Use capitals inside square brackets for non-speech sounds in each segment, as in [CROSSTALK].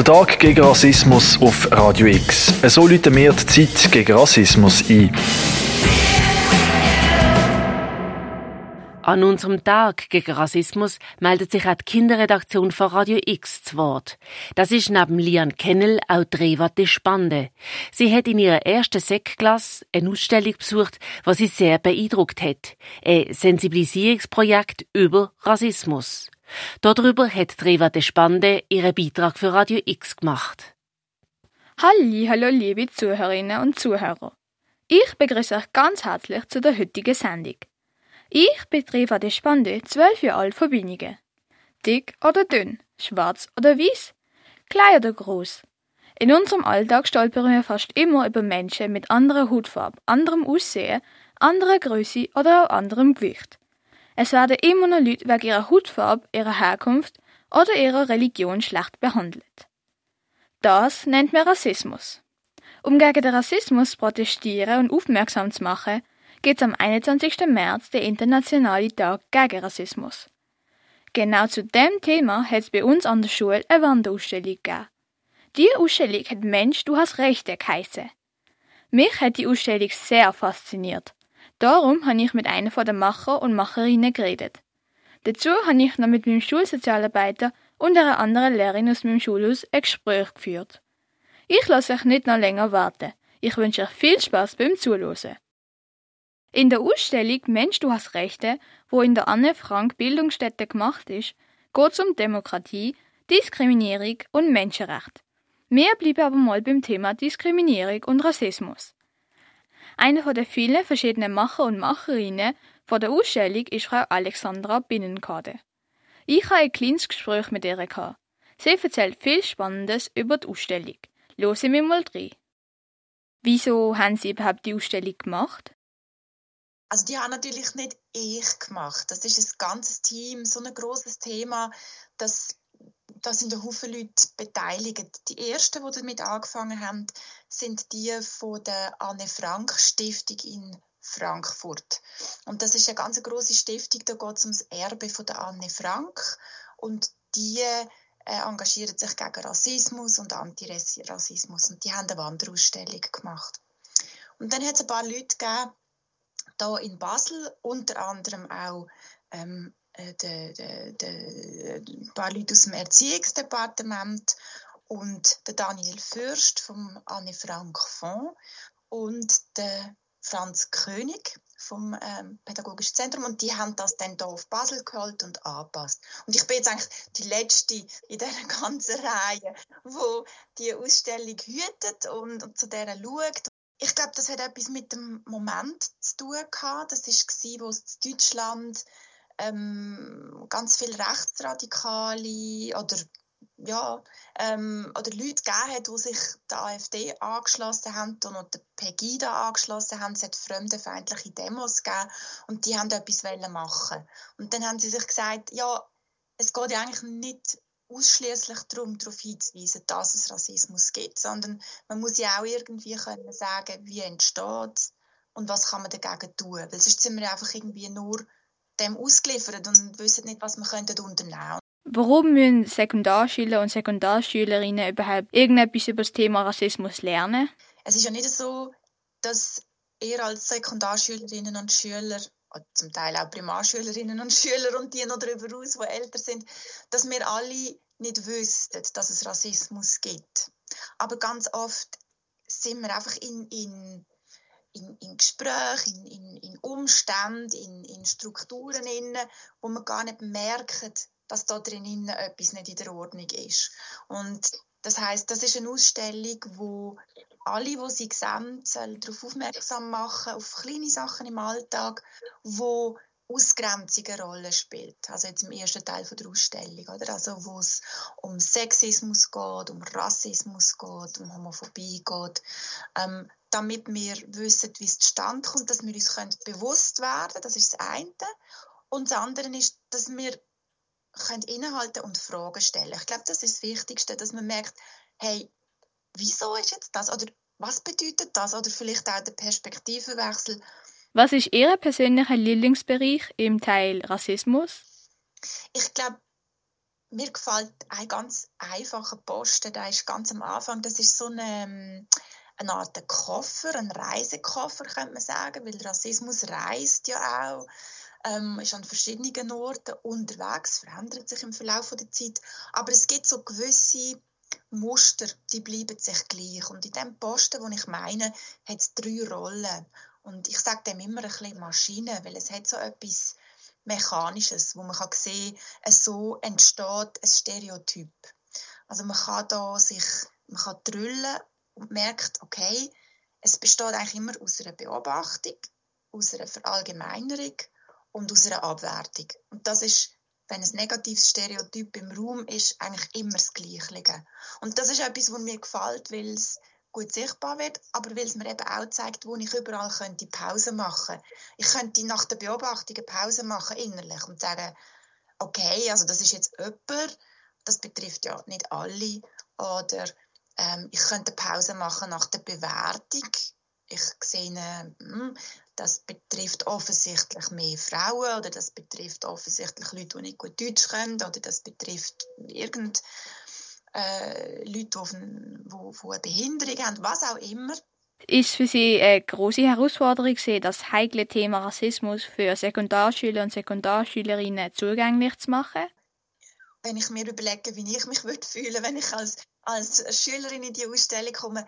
Der Tag gegen Rassismus auf Radio X. So läuten wir die Zeit gegen Rassismus ein. An unserem Tag gegen Rassismus meldet sich auch die Kinderredaktion von Radio X zu Wort. Das ist neben Lian Kennel auch Drewate Spande. Sie hat in ihrer ersten Sekklasse eine Ausstellung besucht, was sie sehr beeindruckt hat. Ein Sensibilisierungsprojekt über Rassismus. Darüber hat Drewate Spande ihren Beitrag für Radio X gemacht. Halli, hallo liebe Zuhörerinnen und Zuhörer. Ich begrüße euch ganz herzlich zu der heutigen Sendung. Ich bin Eva de Spande, zwölf Jahre alt von Binnigen. Dick oder dünn, schwarz oder weiß, klein oder groß. In unserem Alltag stolpern wir fast immer über Menschen mit anderer Hautfarbe, anderem Aussehen, anderer Größe oder auch anderem Gewicht. Es werden immer noch Leute wegen ihrer Hautfarbe, ihrer Herkunft oder ihrer Religion schlecht behandelt. Das nennt man Rassismus. Um gegen den Rassismus zu protestieren und aufmerksam zu machen, geht am 21. März der internationale Tag gegen Rassismus. Genau zu dem Thema hat es bei uns an der Schule eine Wanderausstellung gegeben. Die Ausstellung hat Mensch, du hast Rechte geheissen. Mich hat die Ausstellung sehr fasziniert. Darum habe ich mit einer der Macher und Macherinnen geredet. Dazu habe ich noch mit meinem Schulsozialarbeiter und einer anderen Lehrerin aus meinem Schulhaus ein Gespräch geführt. Ich lasse euch nicht noch länger warten. Ich wünsche euch viel Spaß beim Zuhören. In der Ausstellung Mensch, du hast Rechte, wo in der Anne Frank Bildungsstätte gemacht ist, geht es um Demokratie, Diskriminierung und Menschenrecht. Wir bleiben aber mal beim Thema Diskriminierung und Rassismus. Eine den vielen verschiedenen Macher und Macherinnen von der Ausstellung ist Frau Alexandra Binnenkade. Ich habe ein kleines Gespräch mit ihr gehabt. Sie erzählt viel Spannendes über die Ausstellung. Hören wir mal rein. Wieso haben Sie überhaupt die Ausstellung gemacht? Also die haben natürlich nicht ich gemacht. Das ist ein ganzes Team, so ein großes Thema, dass da sind ein Haufen Leute beteiligt. Die ersten, die damit angefangen haben, sind die von der Anne Frank Stiftung in Frankfurt. Und das ist eine ganz große Stiftung, da geht es ums Erbe von der Anne Frank und die äh, engagieren sich gegen Rassismus und Antirassismus und die haben eine Wanderausstellung gemacht. Und dann hat es ein paar Leute gegeben, da in Basel, unter anderem auch ähm, äh, de, de, de, ein paar Leute aus dem Erziehungsdepartement und der Daniel Fürst vom Anne Frank Fonds und der Franz König vom ähm, Pädagogischen Zentrum und die haben das dann hier auf Basel geholt und angepasst. Und ich bin jetzt eigentlich die Letzte in dieser [LAUGHS] ganzen Reihe, wo die Ausstellung hütet und, und zu der schaut ich glaube, das hat etwas mit dem Moment zu tun gehabt. Das war, wo es in Deutschland ähm, ganz viele Rechtsradikale oder ja, ähm, oder Leute gegeben hat, die sich der AfD angeschlossen haben und der Pegida angeschlossen haben. Es hat fremdenfeindliche Demos gegeben und die haben etwas machen Und dann haben sie sich gesagt, ja, es geht ja eigentlich nicht ausschließlich darum, darauf hinzuweisen, dass es Rassismus gibt, sondern man muss ja auch irgendwie können sagen, wie entsteht es und was kann man dagegen tun, weil sonst sind wir einfach irgendwie nur dem ausgeliefert und wissen nicht, was wir könnten unternehmen. Warum müssen Sekundarschüler und Sekundarschülerinnen überhaupt irgendetwas über das Thema Rassismus lernen? Es ist ja nicht so, dass ihr als Sekundarschülerinnen und Schüler zum Teil auch Primarschülerinnen und Schüler und die noch darüber aus, die älter sind, dass wir alle nicht wüssten, dass es Rassismus gibt. Aber ganz oft sind wir einfach in, in, in, in Gesprächen, in, in, Umständen, in, in Strukturen, inne, wo man gar nicht merkt, dass da drin etwas nicht in der Ordnung ist. Und das heißt, das ist eine Ausstellung, wo alle, die sie sehen, darauf aufmerksam machen, auf kleine Sachen im Alltag, wo Ausgrenzung eine Rolle spielt. Also jetzt im ersten Teil der Ausstellung, oder? Also wo es um Sexismus geht, um Rassismus geht, um Homophobie geht, ähm, damit wir wissen, wie es zustande kommt, dass wir uns können bewusst werden das ist das eine. Und das andere ist, dass wir können innehalten und Fragen stellen. Ich glaube, das ist das Wichtigste, dass man merkt, hey, wieso ist jetzt das? Oder was bedeutet das? Oder vielleicht auch der Perspektivenwechsel. Was ist Ihr persönlicher Lieblingsbereich im Teil Rassismus? Ich glaube, mir gefällt ein ganz einfacher Posten, der ist ganz am Anfang, das ist so eine, ähm, eine Art Koffer, ein Reisekoffer, könnte man sagen, weil Rassismus reist ja auch, ähm, ist an verschiedenen Orten unterwegs, verändert sich im Verlauf der Zeit, aber es gibt so gewisse Muster, die bleiben sich gleich. Und in dem Posten, den ich meine, hat es drei Rollen. Und ich sage dem immer ein bisschen Maschine, weil es hat so etwas Mechanisches, wo man kann sehen kann, so entsteht ein Stereotyp. Also man kann da sich, man kann drüllen und merkt, okay, es besteht eigentlich immer aus einer Beobachtung, aus einer Verallgemeinerung und aus einer Abwertung. Und das ist wenn ein negatives Stereotyp im Raum ist, eigentlich immer das Gleiche. Und das ist etwas, was mir gefällt, weil es gut sichtbar wird, aber weil es mir eben auch zeigt, wo ich überall könnte Pause machen Ich könnte nach der Beobachtung eine Pause machen innerlich und sagen, okay, also das ist jetzt jemand, das betrifft ja nicht alle, oder ähm, ich könnte Pause machen nach der Bewertung. Ich sehe, hm, das betrifft offensichtlich mehr Frauen oder das betrifft offensichtlich Leute, die nicht gut Deutsch können oder das betrifft irgend äh, Leute, die, die, die eine Behinderung haben, was auch immer. Ist für Sie eine große Herausforderung, das heikle Thema Rassismus für Sekundarschüler und Sekundarschülerinnen zugänglich zu machen? Wenn ich mir überlege, wie ich mich würde fühlen, wenn ich als, als Schülerin in die Ausstellung komme,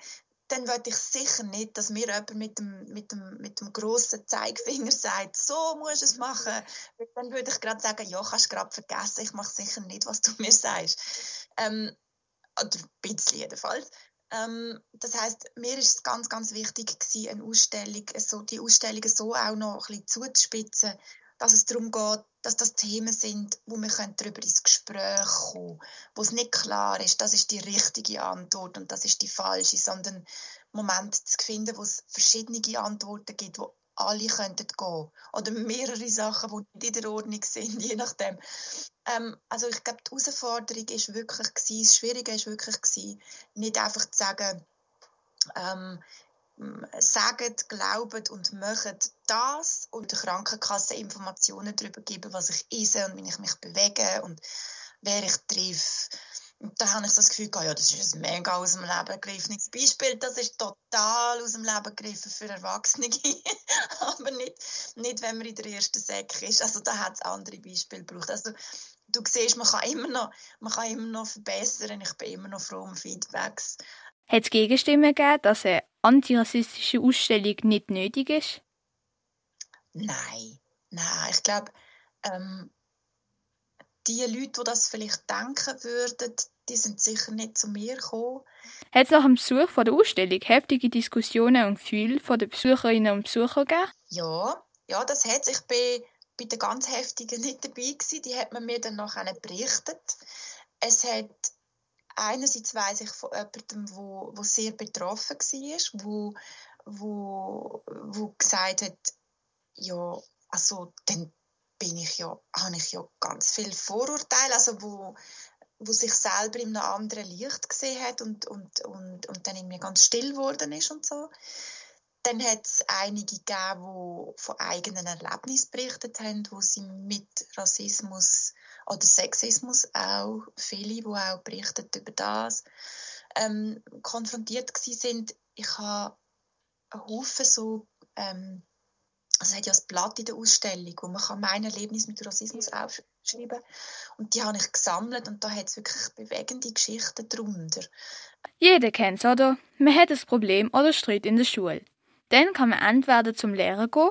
dann würde ich sicher nicht, dass mir jemand mit dem, mit dem, mit dem grossen Zeigefinger sagt, so musst du es machen. Dann würde ich gerade sagen, ja, kannst du gerade vergessen, ich mache sicher nicht, was du [LAUGHS] mir sagst. Ähm, oder ein bisschen jedenfalls. Ähm, das heißt, mir ist es ganz, ganz wichtig gewesen, eine Ausstellung, so, die Ausstellungen so auch noch ein bisschen zuzuspitzen, dass es darum geht, dass das Themen sind, wo wir darüber ins Gespräch kommen können, wo es nicht klar ist, das ist die richtige Antwort und das ist die falsche, sondern Momente zu finden, wo es verschiedene Antworten gibt, wo alle könnten gehen oder mehrere Sachen, die nicht in der Ordnung sind, [LAUGHS] je nachdem. Ähm, also ich glaube, die Herausforderung ist wirklich gewesen, das Schwierige ist wirklich gewesen, nicht einfach zu sagen, ähm, sagen, glauben und machen das und der Krankenkasse Informationen darüber geben, was ich esse und wie ich mich bewege und wer ich treffe. Und da habe ich das Gefühl, ja, das ist ein mega aus dem Leben gegriffenes Beispiel. Das ist total aus dem Leben gegriffen für Erwachsene. [LAUGHS] Aber nicht, nicht, wenn man in der ersten Säcke ist. Also da hat es andere Beispiele gebraucht. Also du siehst, man kann immer noch, man kann immer noch verbessern. Ich bin immer noch froh um Feedbacks. Hat es Gegenstimmen gegeben, dass eine antirassistische Ausstellung nicht nötig ist? Nein, nein. Ich glaube, ähm, die Leute, die das vielleicht denken würden, die sind sicher nicht zu mir gekommen. Hat es nach dem Besuch von der Ausstellung heftige Diskussionen und Gefühle von den Besucherinnen und Besuchern gegeben? Ja, ja, das hat Ich bin bei den ganz heftigen nicht dabei gewesen. Die hat man mir dann noch berichtet. Es hat einerseits weiß ich von jemandem, wo, wo sehr betroffen war, wo, wo, wo gesagt hat, ja, also dann bin ich ja, habe ich ja ganz viel Vorurteile, also wo, wo sich selber in einem anderen Licht gesehen hat und, und, und, und dann irgendwie ganz still geworden ist und so. Dann hat es einige gegeben, die von eigenen Erlebnissen berichtet haben, wo sie mit Rassismus oder Sexismus auch, viele, die auch berichten über das, ähm, konfrontiert sind. Ich habe einen Haufen so, ähm, also es hat ja ein Blatt in der Ausstellung, wo man kann mein Erlebnis mit Rassismus aufschreiben kann. Und die habe ich gesammelt und da hat es wirklich bewegende Geschichten darunter. Jeder kennt es, oder? Man hat ein Problem oder Streit in der Schule. Dann kann man entweder zum Lehrer gehen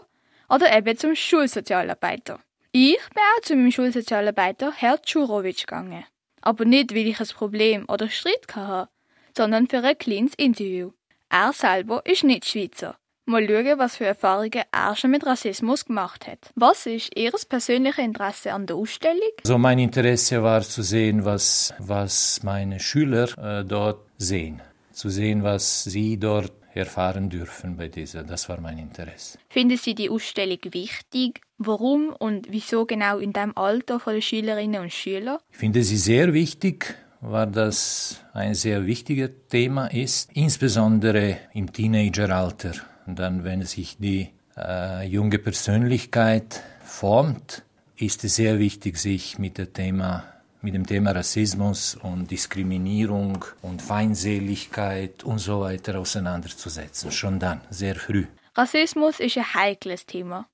oder eben zum Schulsozialarbeiter. Ich bin auch zu meinem Schulsozialarbeiter Herr Tschurovic gegangen. Aber nicht, weil ich ein Problem oder Streit hatte, sondern für ein kleines Interview. Er selber ist nicht Schweizer. Mal schauen, was für Erfahrungen er schon mit Rassismus gemacht hat. Was ist Ihr persönliches Interesse an der Ausstellung? Also mein Interesse war zu sehen, was, was meine Schüler äh, dort sehen. Zu sehen, was sie dort erfahren dürfen bei dieser. Das war mein Interesse. Finden Sie die Ausstellung wichtig? Warum und wieso genau in dem Alter von den Schülerinnen und Schüler? Ich finde sie sehr wichtig, weil das ein sehr wichtiges Thema ist, insbesondere im Teenageralter. Dann, wenn sich die äh, junge Persönlichkeit formt, ist es sehr wichtig, sich mit dem Thema mit dem Thema Rassismus und Diskriminierung und Feindseligkeit und so weiter auseinanderzusetzen. Schon dann, sehr früh. Rassismus ist ein heikles Thema.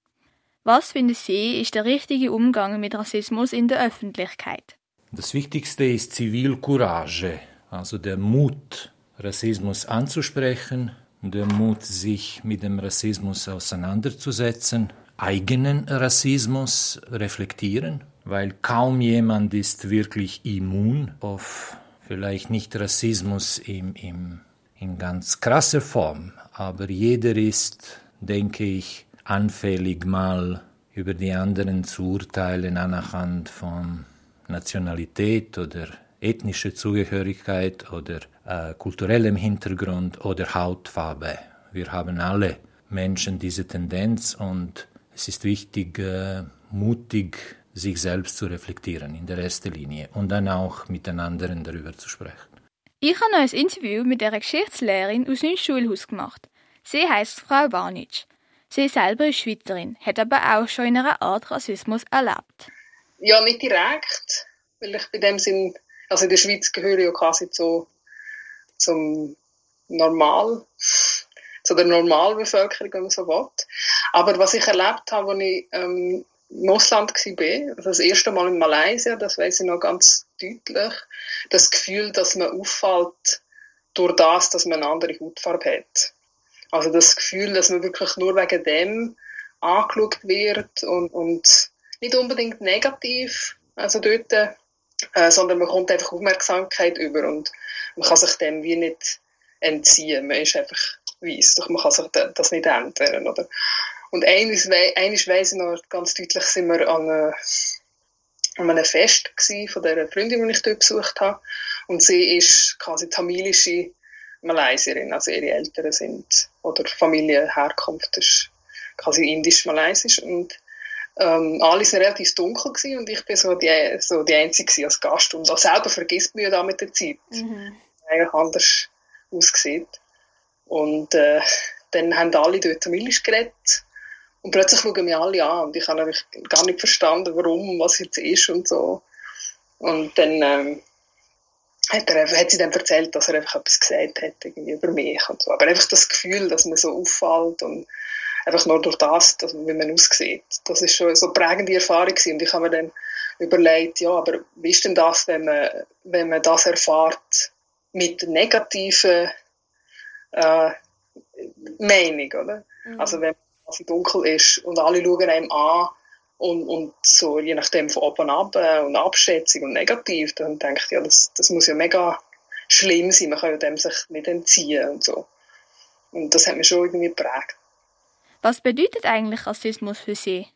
Was finden Sie ist der richtige Umgang mit Rassismus in der Öffentlichkeit? Das Wichtigste ist Zivilcourage, also der Mut, Rassismus anzusprechen, der Mut, sich mit dem Rassismus auseinanderzusetzen, eigenen Rassismus reflektieren, weil kaum jemand ist wirklich immun auf vielleicht nicht Rassismus im, im, in ganz krasser Form, aber jeder ist, denke ich, anfällig mal über die anderen zu urteilen anhand von Nationalität oder ethnischer Zugehörigkeit oder äh, kulturellem Hintergrund oder Hautfarbe. Wir haben alle Menschen diese Tendenz und es ist wichtig, äh, mutig sich selbst zu reflektieren in der ersten Linie und dann auch mit den anderen darüber zu sprechen. Ich habe noch ein Interview mit einer Geschichtslehrerin aus einem Schulhaus gemacht. Sie heißt Frau Barnitsch. Sie selber ist Schweizerin, hat aber auch schon in einer Art Rassismus erlebt. Ja, nicht direkt, weil ich bei dem Sinn, also in der Schweiz gehöre ich ja quasi zu, zum Normal, zu der Normalbevölkerung, wenn man so will. Aber was ich erlebt habe, als ich ähm, im Ausland war, also das erste Mal in Malaysia, das weiß ich noch ganz deutlich, das Gefühl, dass man auffällt durch das, dass man eine andere Hautfarbe hat. Also das Gefühl, dass man wirklich nur wegen dem angeschaut wird und, und nicht unbedingt negativ, also dort, äh, sondern man kommt einfach Aufmerksamkeit über und man kann sich dem wie nicht entziehen. Man ist einfach weiss, doch man kann sich das nicht ändern, oder? Und eines, eines weiss ich noch ganz deutlich, sind wir an, eine, an einem Fest von der Freundin, die ich dort besucht habe. Und sie ist quasi tamilische Malaysierin, also ihre Eltern sind, oder Familienherkunft ist quasi indisch-malaysisch. Und ähm, alle waren relativ dunkel gewesen und ich bin so die, so die Einzige als Gast. Und auch selber vergisst man ja da mit der Zeit. Mhm. Eigentlich anders aussieht. Und äh, dann haben alle dort Tamilisch geredet. Und plötzlich schauen mich alle an und ich habe eigentlich gar nicht verstanden, warum, was jetzt ist und so. Und dann ähm, hat, er, hat sie dann erzählt, dass er einfach etwas gesagt hat irgendwie über mich und so. Aber einfach das Gefühl, dass man so auffällt und einfach nur durch das, dass, wie man aussieht. Das ist schon so eine prägende Erfahrung gewesen. Und ich habe mir dann überlegt, ja, aber wie ist denn das, wenn man, wenn man das erfährt mit negativen äh, Meinung, oder? Mhm. Also wenn es dunkel ist und alle schauen einem an und, und so je nachdem von oben ab äh, und Abschätzung und negativ, dann denke ich, ja, das, das muss ja mega schlimm sein, man kann ja dem sich nicht entziehen und so. Und das hat mich schon irgendwie geprägt. Was bedeutet eigentlich Rassismus für Sie?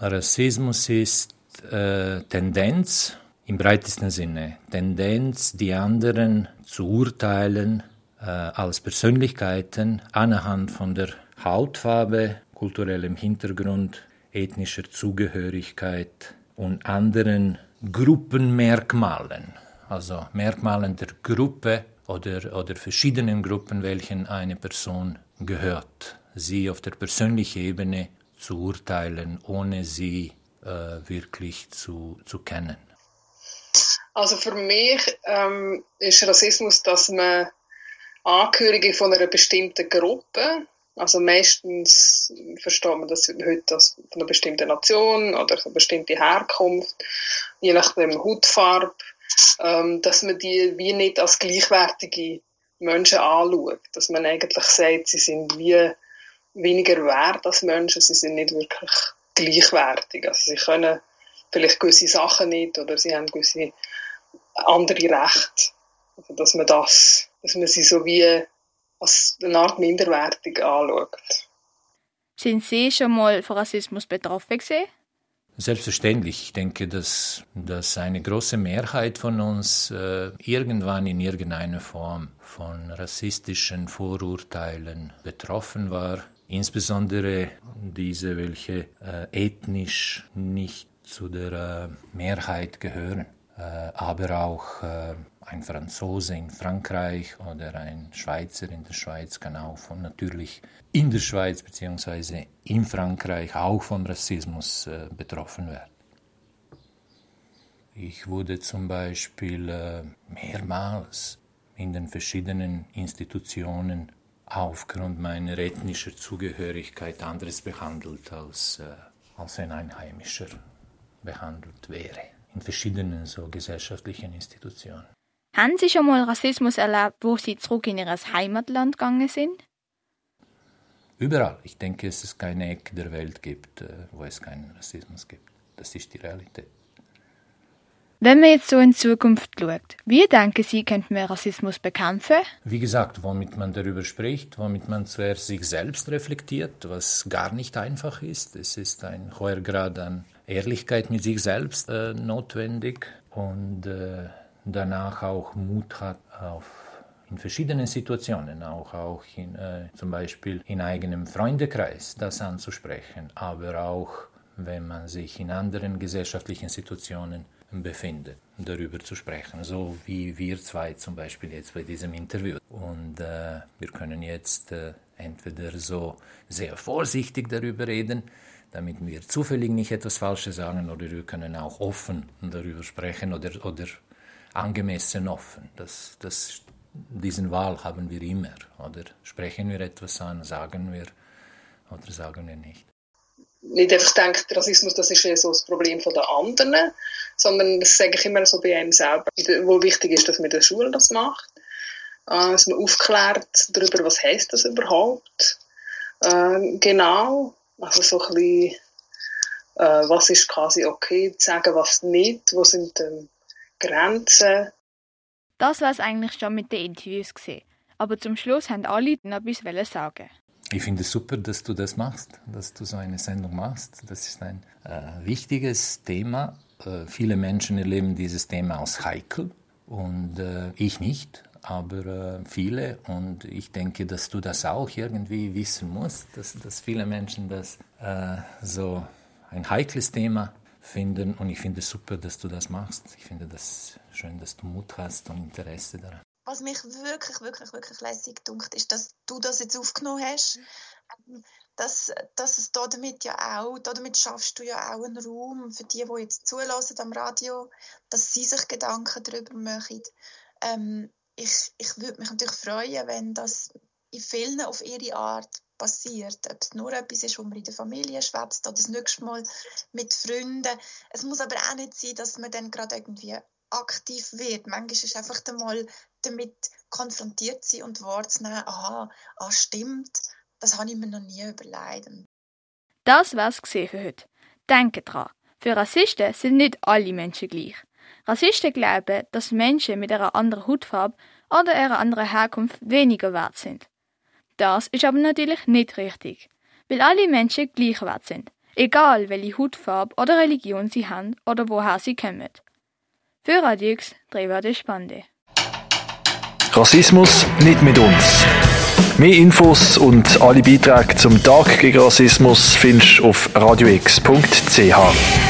Rassismus ist äh, Tendenz im breitesten Sinne, Tendenz, die anderen zu urteilen, äh, als Persönlichkeiten anhand von der Hautfarbe, kulturellem Hintergrund, ethnischer Zugehörigkeit und anderen Gruppenmerkmalen, also Merkmalen der Gruppe oder, oder verschiedenen Gruppen, welchen eine Person gehört, sie auf der persönlichen Ebene zu urteilen, ohne sie äh, wirklich zu, zu kennen. Also für mich ähm, ist Rassismus, dass man Angehörige von einer bestimmten Gruppe. Also meistens versteht man das heute als von einer bestimmten Nation oder eine bestimmte Herkunft, je nach dem Hautfarbe, ähm, dass man die wie nicht als gleichwertige Menschen anschaut. Dass man eigentlich sagt, sie sind wie weniger wert als Menschen, sie sind nicht wirklich gleichwertig. Also sie können vielleicht gewisse Sachen nicht oder sie haben gewisse andere Rechte. Also dass man das dass man sie so wie als eine Art minderwertig anschaut. Sind Sie schon mal von Rassismus betroffen gewesen? Selbstverständlich. Ich denke, dass, dass eine große Mehrheit von uns äh, irgendwann in irgendeiner Form von rassistischen Vorurteilen betroffen war. Insbesondere diese, welche äh, ethnisch nicht zu der äh, Mehrheit gehören, äh, aber auch ein Franzose in Frankreich oder ein Schweizer in der Schweiz kann auch von natürlich in der Schweiz bzw. in Frankreich auch vom Rassismus äh, betroffen werden. Ich wurde zum Beispiel mehrmals in den verschiedenen Institutionen aufgrund meiner ethnischen Zugehörigkeit anders behandelt als, äh, als ein Einheimischer behandelt wäre. In verschiedenen so gesellschaftlichen Institutionen. Haben Sie schon mal Rassismus erlebt, wo Sie zurück in Ihr Heimatland gegangen sind? Überall. Ich denke, es keine Ecke der Welt gibt, äh, wo es keinen Rassismus gibt. Das ist die Realität. Wenn man jetzt so in Zukunft schaut, wie denken Sie, könnten wir Rassismus bekämpfen? Wie gesagt, womit man darüber spricht, womit man zuerst sich selbst reflektiert, was gar nicht einfach ist. Es ist ein hoher Grad an Ehrlichkeit mit sich selbst äh, notwendig und äh, danach auch Mut hat auf in verschiedenen Situationen, auch, auch in, äh, zum Beispiel in eigenem Freundekreis, das anzusprechen, aber auch wenn man sich in anderen gesellschaftlichen Situationen befindet, darüber zu sprechen, so wie wir zwei zum Beispiel jetzt bei diesem Interview. Und äh, wir können jetzt äh, entweder so sehr vorsichtig darüber reden, damit wir zufällig nicht etwas Falsches sagen, oder wir können auch offen darüber sprechen oder, oder angemessen offen. Das, das, diesen Wahl haben wir immer. Oder sprechen wir etwas an, sagen wir oder sagen wir nicht nicht einfach denkt, Rassismus das ist ja so das Problem den anderen, sondern das sage ich immer so bei einem selber, wo wichtig ist, dass man in der Schule das macht, äh, dass man aufklärt darüber, was heißt das überhaupt, äh, genau, also so ein bisschen, äh, was ist quasi okay zu sagen, was nicht, wo sind ähm, Grenzen. Das war es eigentlich schon mit den Interviews gesehen. Aber zum Schluss haben alle noch etwas sagen. Ich finde es super, dass du das machst, dass du so eine Sendung machst. Das ist ein äh, wichtiges Thema. Äh, viele Menschen erleben dieses Thema als heikel und äh, ich nicht, aber äh, viele. Und ich denke, dass du das auch irgendwie wissen musst, dass, dass viele Menschen das äh, so ein heikles Thema finden. Und ich finde es super, dass du das machst. Ich finde das schön, dass du Mut hast und Interesse daran was mich wirklich, wirklich, wirklich lässig dunkt, ist, dass du das jetzt aufgenommen hast. Mhm. Dass, dass es damit ja auch, damit schaffst du ja auch einen Raum für die, die jetzt zulassen am Radio, dass sie sich Gedanken darüber machen. Ähm, ich ich würde mich natürlich freuen, wenn das in vielen auf ihre Art passiert. Ob es nur etwas ist, wo man in der Familie schwätzt oder das nächste Mal mit Freunden. Es muss aber auch nicht sein, dass man dann gerade irgendwie aktiv wird. Manchmal ist es einfach einmal damit konfrontiert sein und wahrzunehmen, aha, ah, stimmt, das habe ich mir noch nie überlegt. Das war's für heute. Denke dran, für Rassisten sind nicht alle Menschen gleich. Rassisten glauben, dass Menschen mit einer anderen Hautfarbe oder einer anderen Herkunft weniger wert sind. Das ist aber natürlich nicht richtig, weil alle Menschen gleich wert sind, egal welche Hautfarbe oder Religion sie haben oder woher sie kommen. Für Radio X, Drehwarte Spande. Rassismus nicht mit uns. Mehr Infos und alle Beiträge zum Tag gegen Rassismus findest du auf radiox.ch.